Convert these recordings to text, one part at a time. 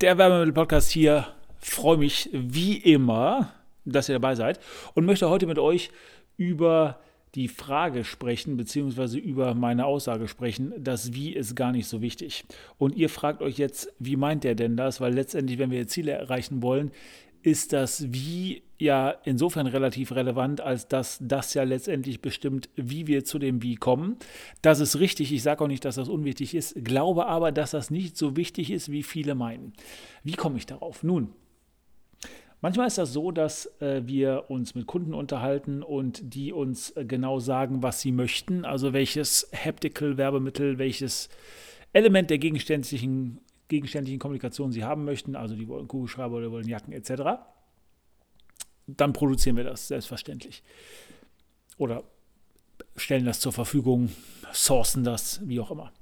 der Wärmemittel-Podcast hier. Freue mich wie immer, dass ihr dabei seid und möchte heute mit euch über die Frage sprechen, beziehungsweise über meine Aussage sprechen, das Wie ist gar nicht so wichtig. Und ihr fragt euch jetzt, wie meint der denn das? Weil letztendlich, wenn wir Ziele erreichen wollen, ist das Wie ja insofern relativ relevant, als dass das ja letztendlich bestimmt, wie wir zu dem Wie kommen. Das ist richtig. Ich sage auch nicht, dass das unwichtig ist, glaube aber, dass das nicht so wichtig ist, wie viele meinen. Wie komme ich darauf? Nun, Manchmal ist das so, dass äh, wir uns mit Kunden unterhalten und die uns äh, genau sagen, was sie möchten, also welches Haptical Werbemittel, welches Element der gegenständlichen gegenständlichen Kommunikation sie haben möchten, also die wollen Kugelschreiber oder wollen Jacken etc., dann produzieren wir das selbstverständlich. Oder stellen das zur Verfügung, sourcen das, wie auch immer.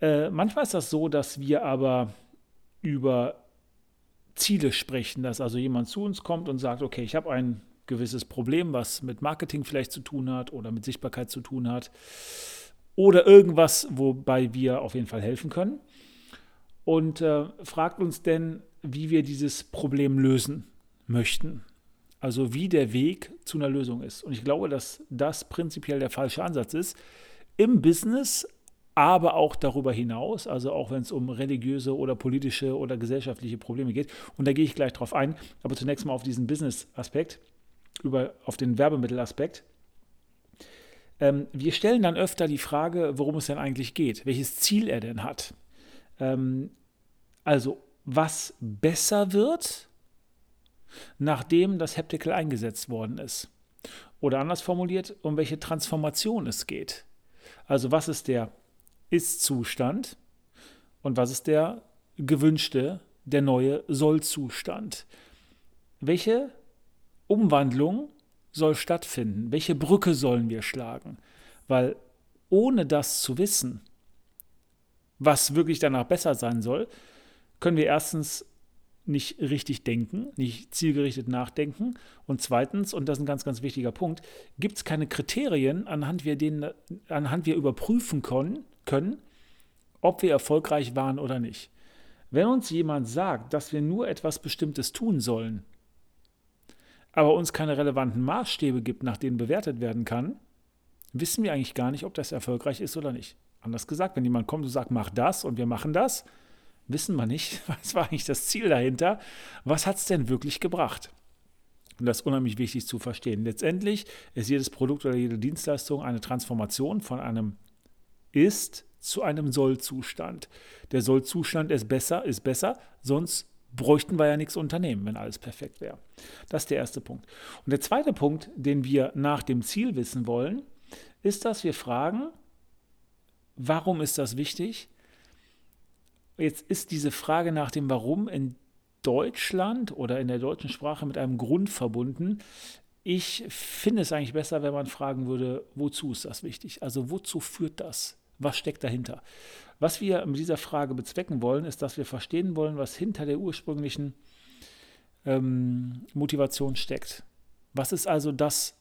Äh, manchmal ist das so, dass wir aber über Ziele sprechen, dass also jemand zu uns kommt und sagt, okay, ich habe ein gewisses Problem, was mit Marketing vielleicht zu tun hat oder mit Sichtbarkeit zu tun hat oder irgendwas, wobei wir auf jeden Fall helfen können und äh, fragt uns denn, wie wir dieses Problem lösen möchten. Also wie der Weg zu einer Lösung ist. Und ich glaube, dass das prinzipiell der falsche Ansatz ist. Im Business, aber auch darüber hinaus, also auch wenn es um religiöse oder politische oder gesellschaftliche Probleme geht. Und da gehe ich gleich drauf ein. Aber zunächst mal auf diesen Business-Aspekt, auf den Werbemittelaspekt. Ähm, wir stellen dann öfter die Frage, worum es denn eigentlich geht, welches Ziel er denn hat. Ähm, also, was besser wird, nachdem das Heptical eingesetzt worden ist. Oder anders formuliert, um welche Transformation es geht. Also, was ist der Ist-Zustand und was ist der gewünschte, der neue Soll-Zustand? Welche Umwandlung soll stattfinden? Welche Brücke sollen wir schlagen? Weil ohne das zu wissen, was wirklich danach besser sein soll, können wir erstens nicht richtig denken, nicht zielgerichtet nachdenken. Und zweitens, und das ist ein ganz, ganz wichtiger Punkt, gibt es keine Kriterien, anhand wir, denen, anhand wir überprüfen können, können, ob wir erfolgreich waren oder nicht. Wenn uns jemand sagt, dass wir nur etwas Bestimmtes tun sollen, aber uns keine relevanten Maßstäbe gibt, nach denen bewertet werden kann, wissen wir eigentlich gar nicht, ob das erfolgreich ist oder nicht. Anders gesagt, wenn jemand kommt und sagt, mach das und wir machen das, wissen wir nicht, was war eigentlich das Ziel dahinter, was hat es denn wirklich gebracht. Und das ist unheimlich wichtig zu verstehen. Letztendlich ist jedes Produkt oder jede Dienstleistung eine Transformation von einem Ist zu einem Soll-Zustand. Der Soll-Zustand ist besser, ist besser, sonst bräuchten wir ja nichts unternehmen, wenn alles perfekt wäre. Das ist der erste Punkt. Und der zweite Punkt, den wir nach dem Ziel wissen wollen, ist, dass wir fragen, Warum ist das wichtig? Jetzt ist diese Frage nach dem Warum in Deutschland oder in der deutschen Sprache mit einem Grund verbunden. Ich finde es eigentlich besser, wenn man fragen würde, wozu ist das wichtig? Also wozu führt das? Was steckt dahinter? Was wir mit dieser Frage bezwecken wollen, ist, dass wir verstehen wollen, was hinter der ursprünglichen ähm, Motivation steckt. Was ist also das,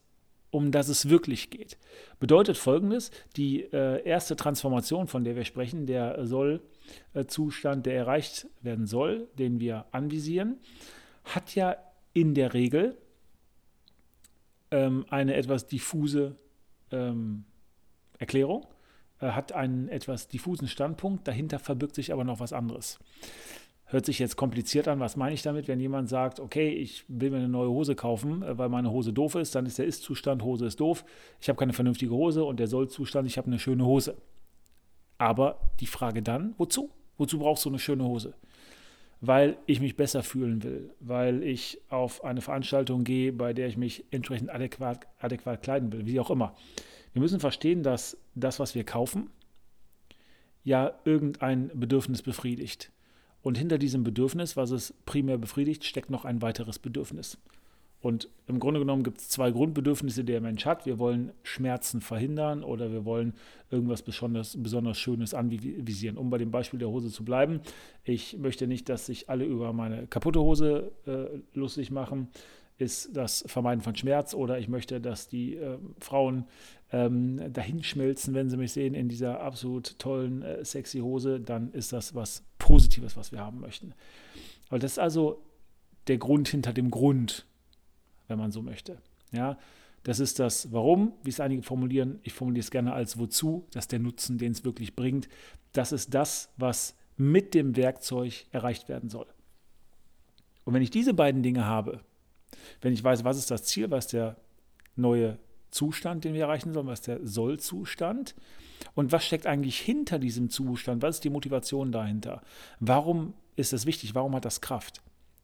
um das es wirklich geht. Bedeutet folgendes: Die äh, erste Transformation, von der wir sprechen, der Soll-Zustand, der erreicht werden soll, den wir anvisieren, hat ja in der Regel ähm, eine etwas diffuse ähm, Erklärung, äh, hat einen etwas diffusen Standpunkt, dahinter verbirgt sich aber noch was anderes. Hört sich jetzt kompliziert an. Was meine ich damit? Wenn jemand sagt, okay, ich will mir eine neue Hose kaufen, äh, weil meine Hose doof ist, dann ist der Ist-Zustand, Hose ist doof. Ich habe keine vernünftige Hose und der Soll-Zustand, ich habe eine schöne Hose. Aber die Frage dann, wozu? Wozu brauchst du eine schöne Hose? Weil ich mich besser fühlen will, weil ich auf eine Veranstaltung gehe, bei der ich mich entsprechend adäquat, adäquat kleiden will, wie auch immer. Wir müssen verstehen, dass das, was wir kaufen, ja irgendein Bedürfnis befriedigt. Und hinter diesem Bedürfnis, was es primär befriedigt, steckt noch ein weiteres Bedürfnis. Und im Grunde genommen gibt es zwei Grundbedürfnisse, die der Mensch hat. Wir wollen Schmerzen verhindern oder wir wollen irgendwas besonders, besonders Schönes anvisieren. Um bei dem Beispiel der Hose zu bleiben, ich möchte nicht, dass sich alle über meine kaputte Hose äh, lustig machen, ist das Vermeiden von Schmerz oder ich möchte, dass die äh, Frauen ähm, dahinschmelzen, wenn sie mich sehen in dieser absolut tollen, äh, sexy Hose, dann ist das was Positives, was wir haben möchten. Aber das ist also der Grund hinter dem Grund, wenn man so möchte. Ja, das ist das Warum, wie es einige formulieren. Ich formuliere es gerne als Wozu, das ist der Nutzen, den es wirklich bringt. Das ist das, was mit dem Werkzeug erreicht werden soll. Und wenn ich diese beiden Dinge habe, wenn ich weiß, was ist das Ziel, was der neue Zustand, den wir erreichen sollen, was der Soll-Zustand und was steckt eigentlich hinter diesem Zustand, was ist die Motivation dahinter, warum ist das wichtig, warum hat das Kraft,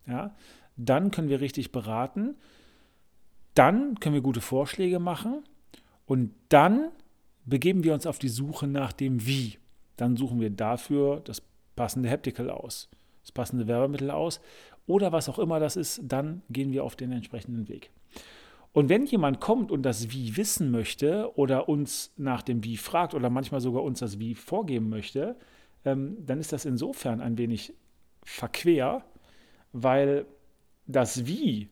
ja, dann können wir richtig beraten, dann können wir gute Vorschläge machen und dann begeben wir uns auf die Suche nach dem Wie. Dann suchen wir dafür das passende Haptical aus, das passende Werbemittel aus oder was auch immer das ist, dann gehen wir auf den entsprechenden Weg. Und wenn jemand kommt und das Wie wissen möchte oder uns nach dem Wie fragt oder manchmal sogar uns das Wie vorgeben möchte, ähm, dann ist das insofern ein wenig verquer, weil das Wie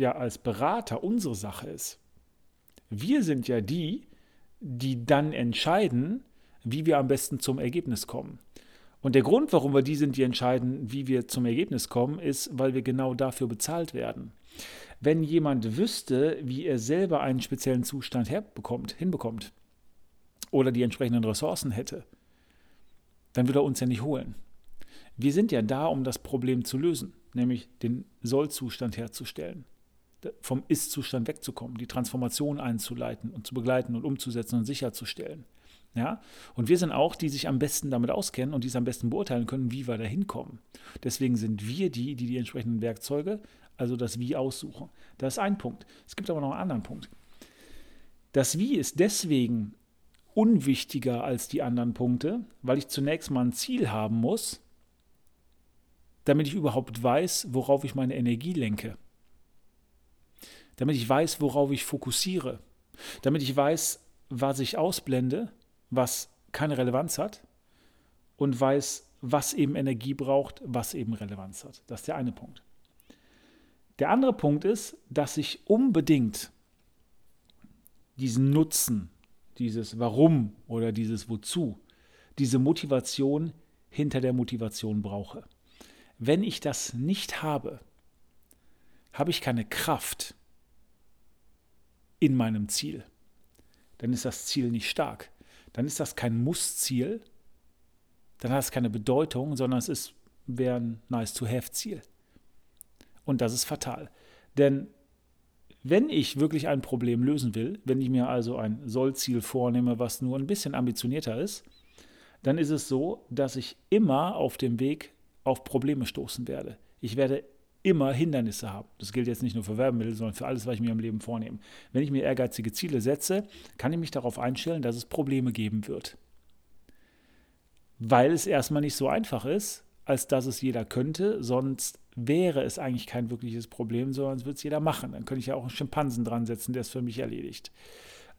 ja als Berater unsere Sache ist. Wir sind ja die, die dann entscheiden, wie wir am besten zum Ergebnis kommen. Und der Grund, warum wir die sind, die entscheiden, wie wir zum Ergebnis kommen, ist, weil wir genau dafür bezahlt werden. Wenn jemand wüsste, wie er selber einen speziellen Zustand herbekommt, hinbekommt oder die entsprechenden Ressourcen hätte, dann würde er uns ja nicht holen. Wir sind ja da, um das Problem zu lösen, nämlich den Sollzustand herzustellen, vom Ist-Zustand wegzukommen, die Transformation einzuleiten und zu begleiten und umzusetzen und sicherzustellen. Ja? Und wir sind auch, die sich am besten damit auskennen und die es am besten beurteilen können, wie wir da hinkommen. Deswegen sind wir die, die die entsprechenden Werkzeuge, also das Wie aussuchen. Das ist ein Punkt. Es gibt aber noch einen anderen Punkt. Das Wie ist deswegen unwichtiger als die anderen Punkte, weil ich zunächst mal ein Ziel haben muss, damit ich überhaupt weiß, worauf ich meine Energie lenke. Damit ich weiß, worauf ich fokussiere. Damit ich weiß, was ich ausblende was keine Relevanz hat und weiß, was eben Energie braucht, was eben Relevanz hat. Das ist der eine Punkt. Der andere Punkt ist, dass ich unbedingt diesen Nutzen, dieses Warum oder dieses Wozu, diese Motivation hinter der Motivation brauche. Wenn ich das nicht habe, habe ich keine Kraft in meinem Ziel. Dann ist das Ziel nicht stark dann ist das kein Muss-Ziel, dann hat es keine Bedeutung, sondern es ist, wäre ein Nice-to-Have-Ziel. Und das ist fatal. Denn wenn ich wirklich ein Problem lösen will, wenn ich mir also ein Soll-Ziel vornehme, was nur ein bisschen ambitionierter ist, dann ist es so, dass ich immer auf dem Weg auf Probleme stoßen werde. Ich werde immer Hindernisse haben. Das gilt jetzt nicht nur für Werbemittel, sondern für alles, was ich mir im Leben vornehme. Wenn ich mir ehrgeizige Ziele setze, kann ich mich darauf einstellen, dass es Probleme geben wird. Weil es erstmal nicht so einfach ist, als dass es jeder könnte, sonst wäre es eigentlich kein wirkliches Problem, sondern wird es jeder machen. Dann könnte ich ja auch einen Schimpansen dran setzen, der es für mich erledigt.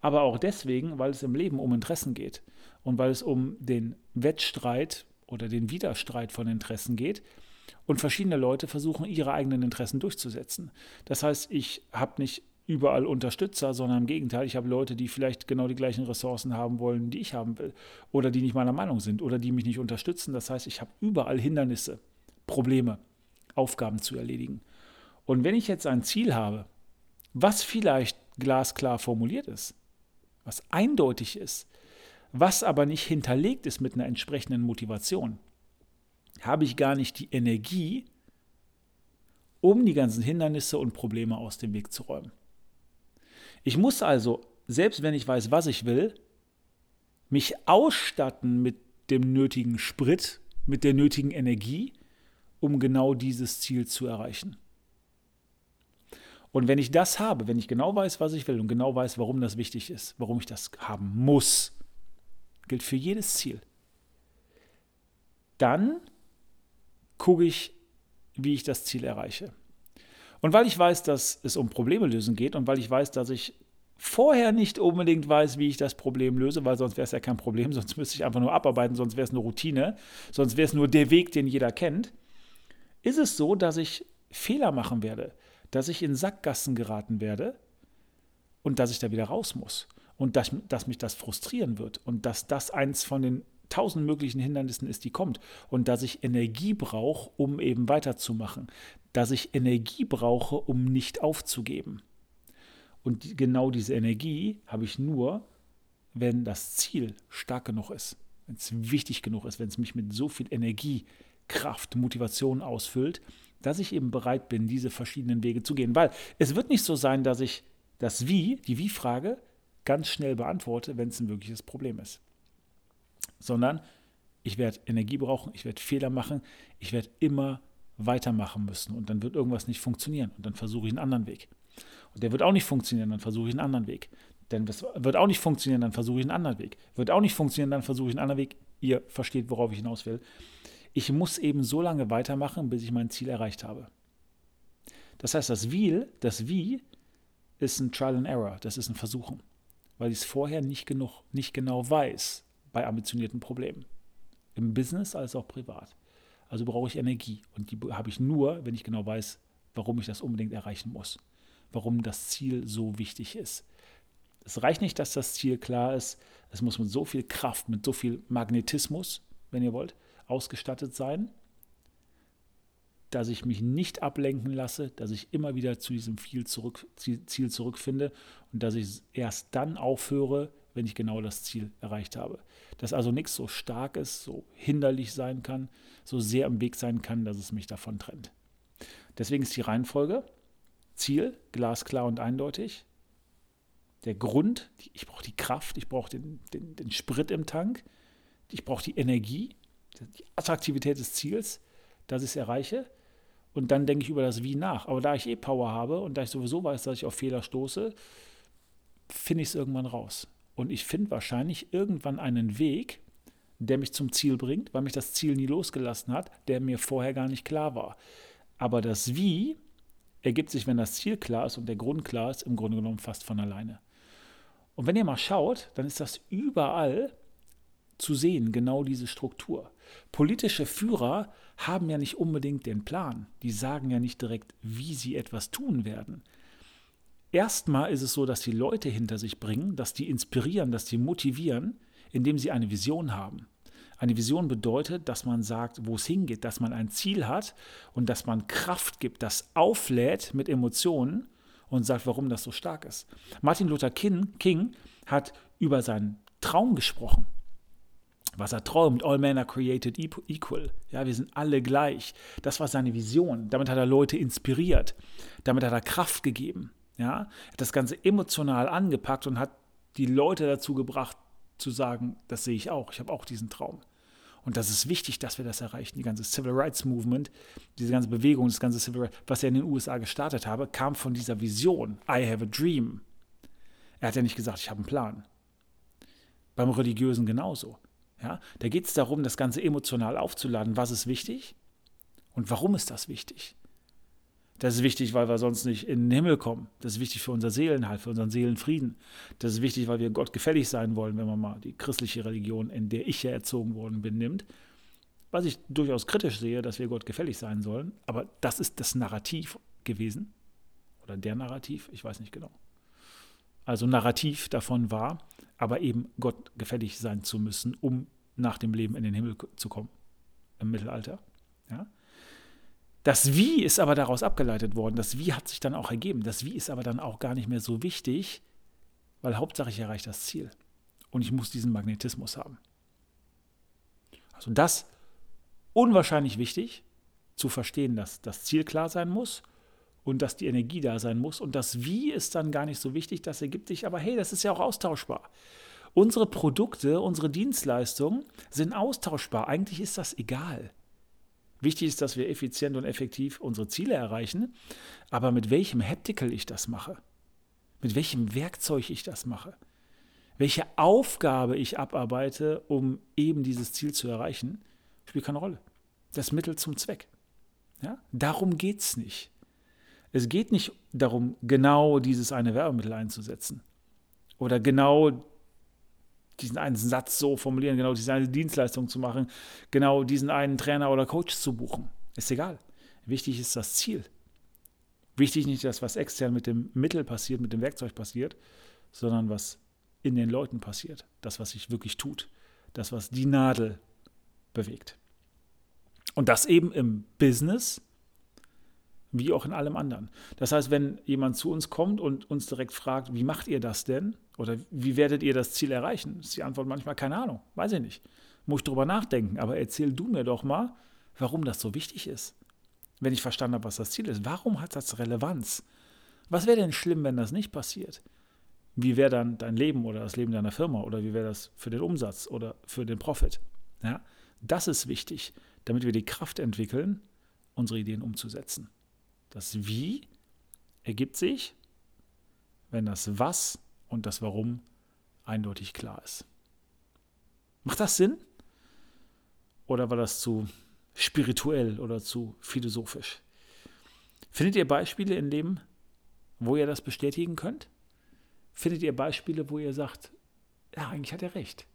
Aber auch deswegen, weil es im Leben um Interessen geht und weil es um den Wettstreit oder den Widerstreit von Interessen geht, und verschiedene Leute versuchen, ihre eigenen Interessen durchzusetzen. Das heißt, ich habe nicht überall Unterstützer, sondern im Gegenteil, ich habe Leute, die vielleicht genau die gleichen Ressourcen haben wollen, die ich haben will, oder die nicht meiner Meinung sind oder die mich nicht unterstützen. Das heißt, ich habe überall Hindernisse, Probleme, Aufgaben zu erledigen. Und wenn ich jetzt ein Ziel habe, was vielleicht glasklar formuliert ist, was eindeutig ist, was aber nicht hinterlegt ist mit einer entsprechenden Motivation, habe ich gar nicht die Energie, um die ganzen Hindernisse und Probleme aus dem Weg zu räumen. Ich muss also, selbst wenn ich weiß, was ich will, mich ausstatten mit dem nötigen Sprit, mit der nötigen Energie, um genau dieses Ziel zu erreichen. Und wenn ich das habe, wenn ich genau weiß, was ich will und genau weiß, warum das wichtig ist, warum ich das haben muss, gilt für jedes Ziel, dann gucke ich, wie ich das Ziel erreiche. Und weil ich weiß, dass es um Probleme lösen geht und weil ich weiß, dass ich vorher nicht unbedingt weiß, wie ich das Problem löse, weil sonst wäre es ja kein Problem, sonst müsste ich einfach nur abarbeiten, sonst wäre es eine Routine, sonst wäre es nur der Weg, den jeder kennt, ist es so, dass ich Fehler machen werde, dass ich in Sackgassen geraten werde und dass ich da wieder raus muss. und dass, dass mich das frustrieren wird und dass das eins von den tausend möglichen Hindernissen ist, die kommt und dass ich Energie brauche, um eben weiterzumachen, dass ich Energie brauche, um nicht aufzugeben. Und die, genau diese Energie habe ich nur, wenn das Ziel stark genug ist, wenn es wichtig genug ist, wenn es mich mit so viel Energie, Kraft, Motivation ausfüllt, dass ich eben bereit bin, diese verschiedenen Wege zu gehen. Weil es wird nicht so sein, dass ich das Wie, die Wie-Frage, ganz schnell beantworte, wenn es ein wirkliches Problem ist. Sondern ich werde Energie brauchen, ich werde Fehler machen, ich werde immer weitermachen müssen und dann wird irgendwas nicht funktionieren und dann versuche ich einen anderen Weg. Und der wird auch nicht funktionieren, dann versuche ich einen anderen Weg. Denn das wird auch nicht funktionieren, dann versuche ich einen anderen Weg. Wird auch nicht funktionieren, dann versuche ich einen anderen Weg. Ihr versteht, worauf ich hinaus will. Ich muss eben so lange weitermachen, bis ich mein Ziel erreicht habe. Das heißt, das Wie, das Wie ist ein Trial and Error, das ist ein Versuchen weil ich es vorher nicht, genug, nicht genau weiß bei ambitionierten Problemen. Im Business als auch privat. Also brauche ich Energie und die habe ich nur, wenn ich genau weiß, warum ich das unbedingt erreichen muss. Warum das Ziel so wichtig ist. Es reicht nicht, dass das Ziel klar ist. Es muss mit so viel Kraft, mit so viel Magnetismus, wenn ihr wollt, ausgestattet sein, dass ich mich nicht ablenken lasse, dass ich immer wieder zu diesem Ziel, zurück, Ziel zurückfinde und dass ich erst dann aufhöre, wenn ich genau das Ziel erreicht habe. Dass also nichts so stark ist, so hinderlich sein kann, so sehr im Weg sein kann, dass es mich davon trennt. Deswegen ist die Reihenfolge Ziel glasklar und eindeutig. Der Grund, ich brauche die Kraft, ich brauche den, den, den Sprit im Tank, ich brauche die Energie, die Attraktivität des Ziels, dass ich es erreiche und dann denke ich über das Wie nach. Aber da ich eh Power habe und da ich sowieso weiß, dass ich auf Fehler stoße, finde ich es irgendwann raus. Und ich finde wahrscheinlich irgendwann einen Weg, der mich zum Ziel bringt, weil mich das Ziel nie losgelassen hat, der mir vorher gar nicht klar war. Aber das Wie ergibt sich, wenn das Ziel klar ist und der Grund klar ist, im Grunde genommen fast von alleine. Und wenn ihr mal schaut, dann ist das überall zu sehen, genau diese Struktur. Politische Führer haben ja nicht unbedingt den Plan. Die sagen ja nicht direkt, wie sie etwas tun werden. Erstmal ist es so, dass die Leute hinter sich bringen, dass die inspirieren, dass die motivieren, indem sie eine Vision haben. Eine Vision bedeutet, dass man sagt, wo es hingeht, dass man ein Ziel hat und dass man Kraft gibt, das auflädt mit Emotionen und sagt, warum das so stark ist. Martin Luther King, hat über seinen Traum gesprochen was er träumt. All men are created equal. Ja, wir sind alle gleich. Das war seine Vision. Damit hat er Leute inspiriert. Damit hat er Kraft gegeben. Ja, hat das Ganze emotional angepackt und hat die Leute dazu gebracht, zu sagen, das sehe ich auch. Ich habe auch diesen Traum. Und das ist wichtig, dass wir das erreichen. Die ganze Civil Rights Movement, diese ganze Bewegung, das ganze Civil Rights, was er in den USA gestartet habe, kam von dieser Vision. I have a dream. Er hat ja nicht gesagt, ich habe einen Plan. Beim Religiösen genauso. Ja, da geht es darum, das Ganze emotional aufzuladen. Was ist wichtig und warum ist das wichtig? Das ist wichtig, weil wir sonst nicht in den Himmel kommen. Das ist wichtig für unser Seelenheil, für unseren Seelenfrieden. Das ist wichtig, weil wir Gott gefällig sein wollen, wenn man mal die christliche Religion, in der ich ja erzogen worden bin, nimmt. Was ich durchaus kritisch sehe, dass wir Gott gefällig sein sollen. Aber das ist das Narrativ gewesen. Oder der Narrativ, ich weiß nicht genau. Also Narrativ davon war, aber eben Gott gefällig sein zu müssen, um nach dem Leben in den Himmel zu kommen im Mittelalter. Ja? Das Wie ist aber daraus abgeleitet worden. Das Wie hat sich dann auch ergeben. Das Wie ist aber dann auch gar nicht mehr so wichtig, weil Hauptsache ich erreiche das Ziel. Und ich muss diesen Magnetismus haben. Also das unwahrscheinlich wichtig, zu verstehen, dass das Ziel klar sein muss und dass die Energie da sein muss. Und das Wie ist dann gar nicht so wichtig, das ergibt sich, aber hey, das ist ja auch austauschbar. Unsere Produkte, unsere Dienstleistungen sind austauschbar. Eigentlich ist das egal. Wichtig ist, dass wir effizient und effektiv unsere Ziele erreichen, aber mit welchem Haptical ich das mache, mit welchem Werkzeug ich das mache, welche Aufgabe ich abarbeite, um eben dieses Ziel zu erreichen, spielt keine Rolle. Das Mittel zum Zweck. Ja? Darum geht es nicht. Es geht nicht darum, genau dieses eine Werbemittel einzusetzen oder genau diesen einen Satz so formulieren, genau diese eine Dienstleistung zu machen, genau diesen einen Trainer oder Coach zu buchen. Ist egal. Wichtig ist das Ziel. Wichtig nicht das, was extern mit dem Mittel passiert, mit dem Werkzeug passiert, sondern was in den Leuten passiert, das, was sich wirklich tut, das, was die Nadel bewegt. Und das eben im Business wie auch in allem anderen. Das heißt, wenn jemand zu uns kommt und uns direkt fragt, wie macht ihr das denn? Oder wie werdet ihr das Ziel erreichen? Ist die Antwort manchmal keine Ahnung, weiß ich nicht. Muss ich drüber nachdenken, aber erzähl du mir doch mal, warum das so wichtig ist. Wenn ich verstanden habe, was das Ziel ist, warum hat das Relevanz? Was wäre denn schlimm, wenn das nicht passiert? Wie wäre dann dein Leben oder das Leben deiner Firma oder wie wäre das für den Umsatz oder für den Profit? Ja, das ist wichtig, damit wir die Kraft entwickeln, unsere Ideen umzusetzen. Das Wie ergibt sich, wenn das Was und das Warum eindeutig klar ist. Macht das Sinn? Oder war das zu spirituell oder zu philosophisch? Findet ihr Beispiele in dem, wo ihr das bestätigen könnt? Findet ihr Beispiele, wo ihr sagt, ja, eigentlich hat er recht.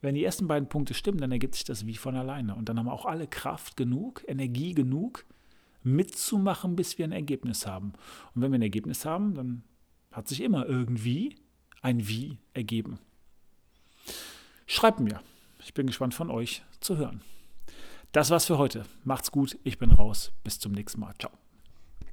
Wenn die ersten beiden Punkte stimmen, dann ergibt sich das wie von alleine. Und dann haben auch alle Kraft genug, Energie genug, mitzumachen, bis wir ein Ergebnis haben. Und wenn wir ein Ergebnis haben, dann hat sich immer irgendwie ein Wie ergeben. Schreibt mir. Ich bin gespannt von euch zu hören. Das war's für heute. Macht's gut. Ich bin raus. Bis zum nächsten Mal. Ciao.